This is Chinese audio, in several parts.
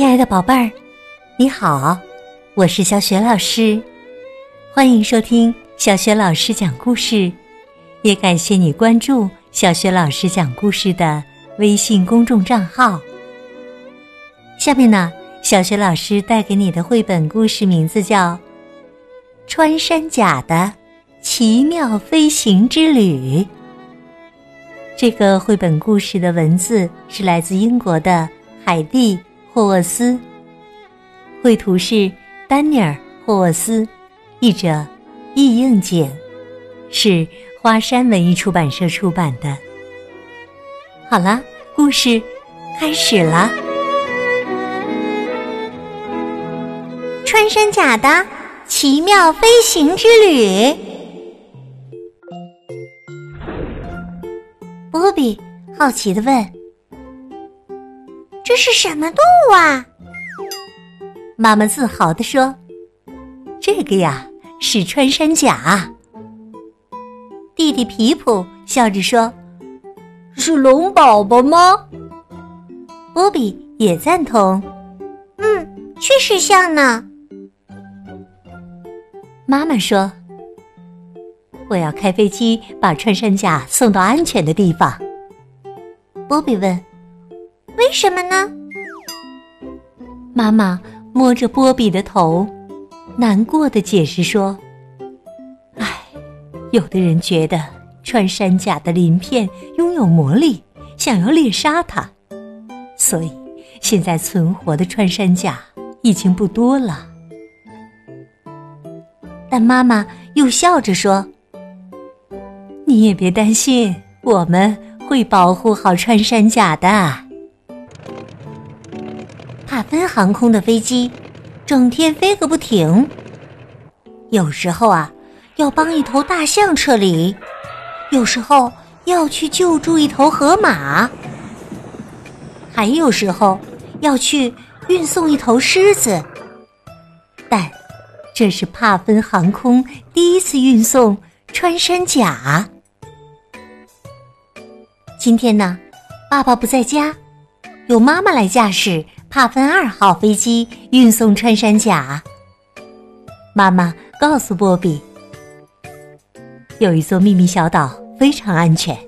亲爱的宝贝儿，你好，我是小雪老师，欢迎收听小雪老师讲故事，也感谢你关注小雪老师讲故事的微信公众账号。下面呢，小雪老师带给你的绘本故事名字叫《穿山甲的奇妙飞行之旅》。这个绘本故事的文字是来自英国的海蒂。霍沃斯，绘图是丹尼尔·霍沃斯，译者易应景，是花山文艺出版社出版的。好了，故事开始了。穿山甲的奇妙飞行之旅。波比好奇的问。这是什么动物啊？妈妈自豪地说：“这个呀是穿山甲。”弟弟皮普笑着说：“是龙宝宝吗？”波比也赞同：“嗯，确实像呢。”妈妈说：“我要开飞机把穿山甲送到安全的地方。”波比问。为什么呢？妈妈摸着波比的头，难过的解释说：“唉，有的人觉得穿山甲的鳞片拥有魔力，想要猎杀它，所以现在存活的穿山甲已经不多了。”但妈妈又笑着说：“你也别担心，我们会保护好穿山甲的。”帕芬航空的飞机整天飞个不停，有时候啊要帮一头大象撤离，有时候要去救助一头河马，还有时候要去运送一头狮子。但这是帕芬航空第一次运送穿山甲。今天呢，爸爸不在家，由妈妈来驾驶。帕芬二号飞机运送穿山甲。妈妈告诉波比，有一座秘密小岛非常安全，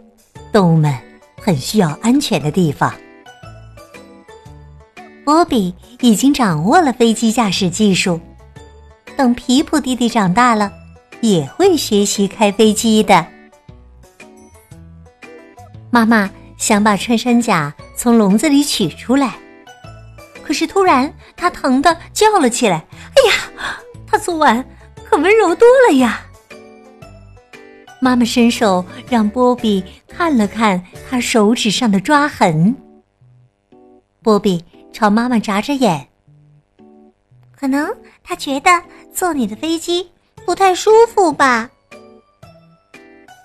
动物们很需要安全的地方。波比已经掌握了飞机驾驶技术，等皮普弟弟长大了，也会学习开飞机的。妈妈想把穿山甲从笼子里取出来。可是突然，他疼的叫了起来：“哎呀，他昨晚可温柔多了呀！”妈妈伸手让波比看了看他手指上的抓痕。波比朝妈妈眨着眼，可能他觉得坐你的飞机不太舒服吧。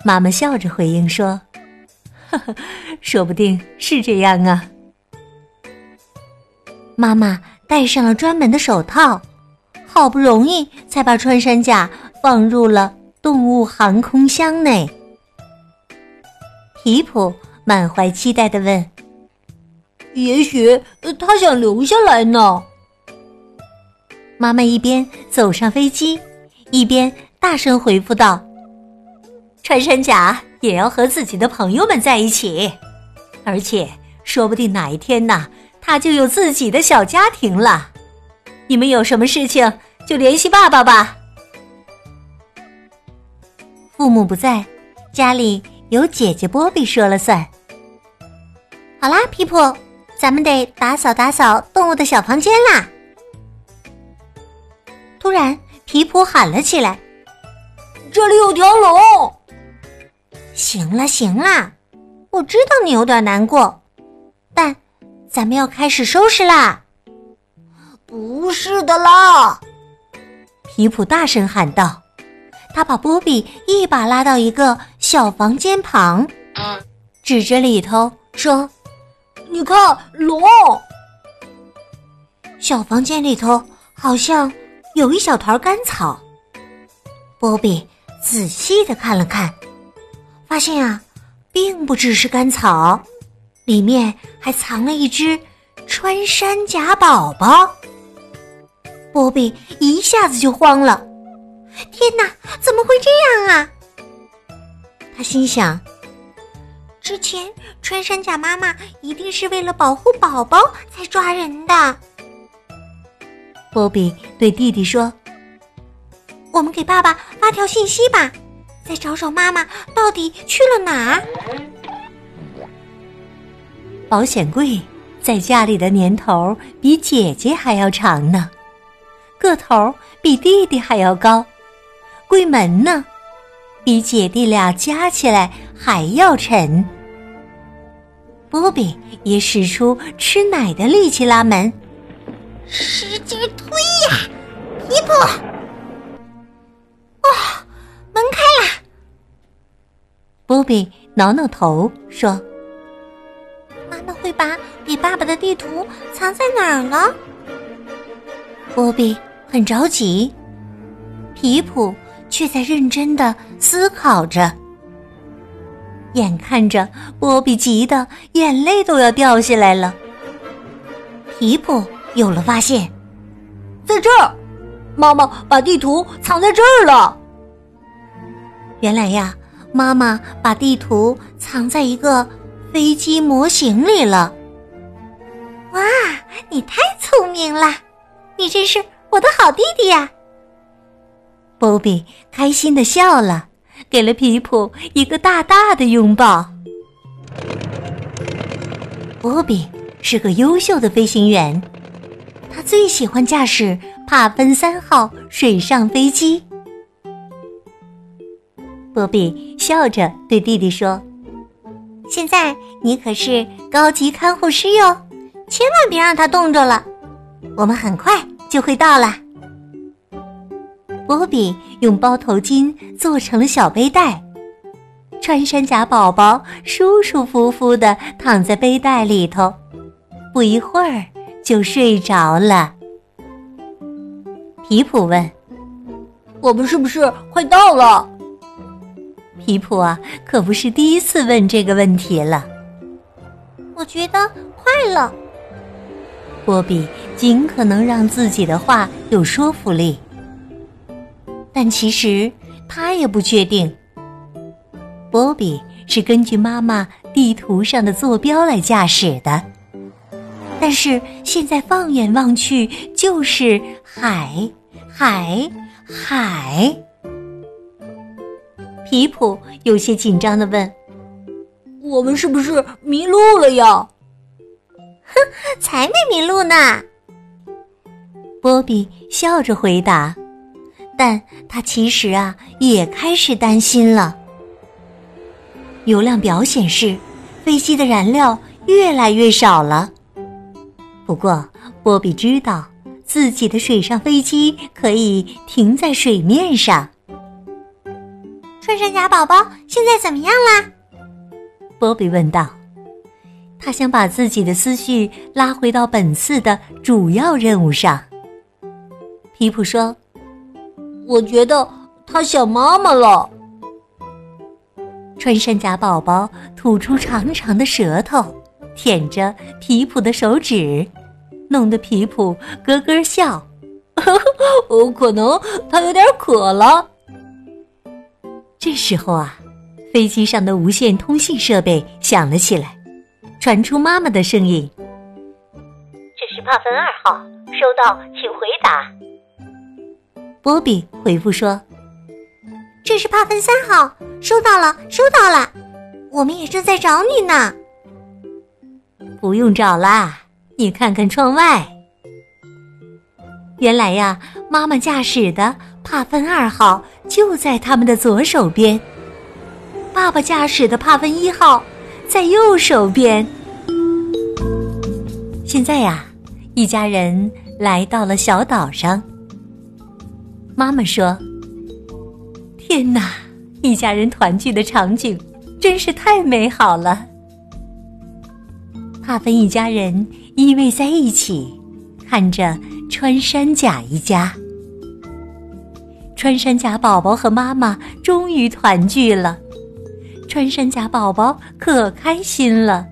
妈妈笑着回应说：“呵呵，说不定是这样啊。”妈妈戴上了专门的手套，好不容易才把穿山甲放入了动物航空箱内。皮普满怀期待的问：“也许他想留下来呢？”妈妈一边走上飞机，一边大声回复道：“穿山甲也要和自己的朋友们在一起，而且说不定哪一天呢。”他就有自己的小家庭了。你们有什么事情就联系爸爸吧。父母不在，家里由姐姐波比说了算。好啦，皮普，咱们得打扫打扫动物的小房间啦。突然，皮普喊了起来：“这里有条龙！”行了行了，我知道你有点难过，但。咱们要开始收拾啦！不是的啦！皮普大声喊道。他把波比一把拉到一个小房间旁，指着里头说：“你看，龙！小房间里头好像有一小团干草。”波比仔细的看了看，发现啊，并不只是干草。里面还藏了一只穿山甲宝宝。波比一下子就慌了，天哪，怎么会这样啊？他心想：之前穿山甲妈妈一定是为了保护宝宝才抓人的。波比对弟弟说：“我们给爸爸发条信息吧，再找找妈妈到底去了哪儿。”保险柜在家里的年头比姐姐还要长呢，个头比弟弟还要高，柜门呢？比姐弟俩加起来还要沉。波比也使出吃奶的力气拉门，使劲推呀，皮普！哦，门开了。波比挠挠头说：“妈妈会你爸爸的地图藏在哪儿呢？”波比很着急，皮普。却在认真的思考着，眼看着波比急得眼泪都要掉下来了。皮普有了发现，在这儿，妈妈把地图藏在这儿了。原来呀，妈妈把地图藏在一个飞机模型里了。哇，你太聪明了，你真是我的好弟弟呀！波比开心的笑了，给了皮普一个大大的拥抱。波比是个优秀的飞行员，他最喜欢驾驶帕芬三号水上飞机。波比笑着对弟弟说：“现在你可是高级看护师哟，千万别让他冻着了。我们很快就会到了。”波比用包头巾做成了小背带，穿山甲宝宝舒舒服服的躺在背带里头，不一会儿就睡着了。皮普问：“我们是不是快到了？”皮普啊，可不是第一次问这个问题了。我觉得快了。波比尽可能让自己的话有说服力。但其实他也不确定。波比是根据妈妈地图上的坐标来驾驶的，但是现在放眼望去就是海，海，海。皮普有些紧张的问：“我们是不是迷路了呀？”“，才没迷路呢。”波比笑着回答。但他其实啊，也开始担心了。油量表显示，飞机的燃料越来越少了。不过，波比知道自己的水上飞机可以停在水面上。穿山甲宝宝现在怎么样啦？波比问道。他想把自己的思绪拉回到本次的主要任务上。皮普说。我觉得他想妈妈了。穿山甲宝宝吐出长长的舌头，舔着皮普的手指，弄得皮普咯咯笑。哦，可能他有点渴了。这时候啊，飞机上的无线通信设备响了起来，传出妈妈的声音：“这是帕芬二号，收到，请回答。”波比回复说：“这是帕芬三号，收到了，收到了，我们也正在找你呢。不用找啦，你看看窗外。原来呀，妈妈驾驶的帕芬二号就在他们的左手边，爸爸驾驶的帕芬一号在右手边。现在呀，一家人来到了小岛上。”妈妈说：“天哪，一家人团聚的场景真是太美好了。”帕芬一家人依偎在一起，看着穿山甲一家。穿山甲宝宝和妈妈终于团聚了，穿山甲宝宝可开心了，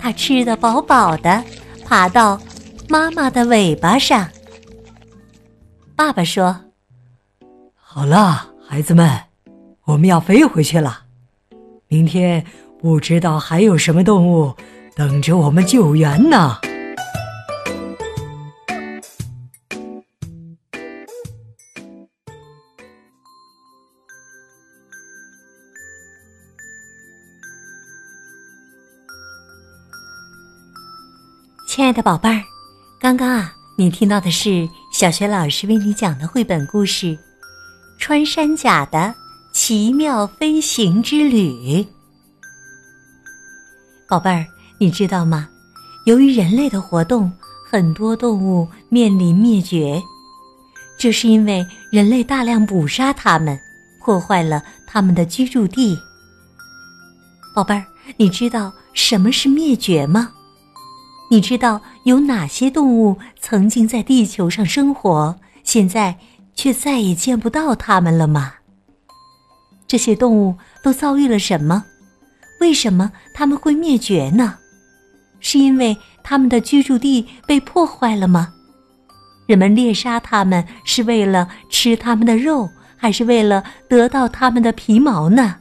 他吃得饱饱的，爬到妈妈的尾巴上。爸爸说：“好了，孩子们，我们要飞回去了。明天不知道还有什么动物等着我们救援呢。”亲爱的宝贝儿，刚刚啊，你听到的是小学老师为你讲的绘本故事《穿山甲的奇妙飞行之旅》。宝贝儿，你知道吗？由于人类的活动，很多动物面临灭绝，这是因为人类大量捕杀它们，破坏了它们的居住地。宝贝儿，你知道什么是灭绝吗？你知道有哪些动物曾经在地球上生活，现在却再也见不到它们了吗？这些动物都遭遇了什么？为什么它们会灭绝呢？是因为它们的居住地被破坏了吗？人们猎杀它们是为了吃它们的肉，还是为了得到它们的皮毛呢？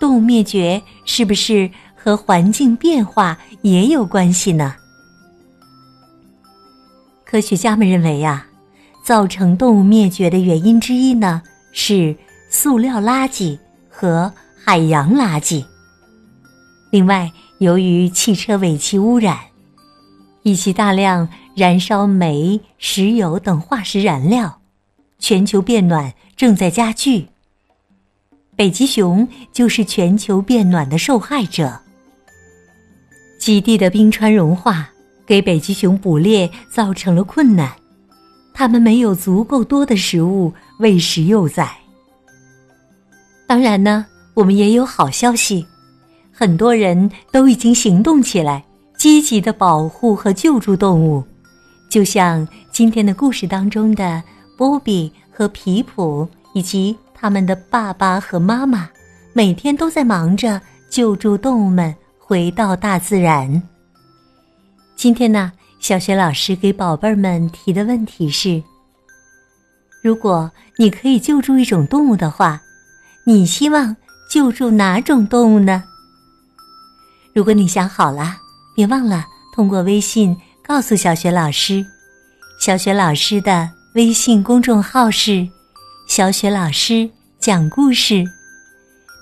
动物灭绝是不是？和环境变化也有关系呢。科学家们认为呀，造成动物灭绝的原因之一呢是塑料垃圾和海洋垃圾。另外，由于汽车尾气污染以及大量燃烧煤、石油等化石燃料，全球变暖正在加剧。北极熊就是全球变暖的受害者。极地的冰川融化，给北极熊捕猎造成了困难，它们没有足够多的食物喂食幼崽。当然呢，我们也有好消息，很多人都已经行动起来，积极的保护和救助动物，就像今天的故事当中的波比和皮普以及他们的爸爸和妈妈，每天都在忙着救助动物们。回到大自然。今天呢，小学老师给宝贝儿们提的问题是：如果你可以救助一种动物的话，你希望救助哪种动物呢？如果你想好了，别忘了通过微信告诉小学老师。小学老师的微信公众号是“小雪老师讲故事”，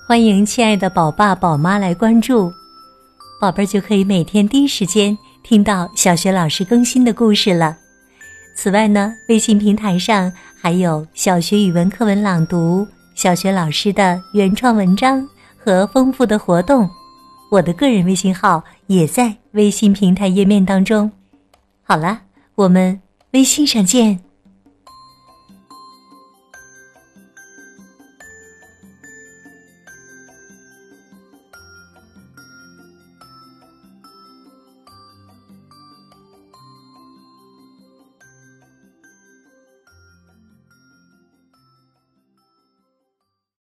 欢迎亲爱的宝爸宝妈来关注。宝贝儿就可以每天第一时间听到小学老师更新的故事了。此外呢，微信平台上还有小学语文课文朗读、小学老师的原创文章和丰富的活动。我的个人微信号也在微信平台页面当中。好了，我们微信上见。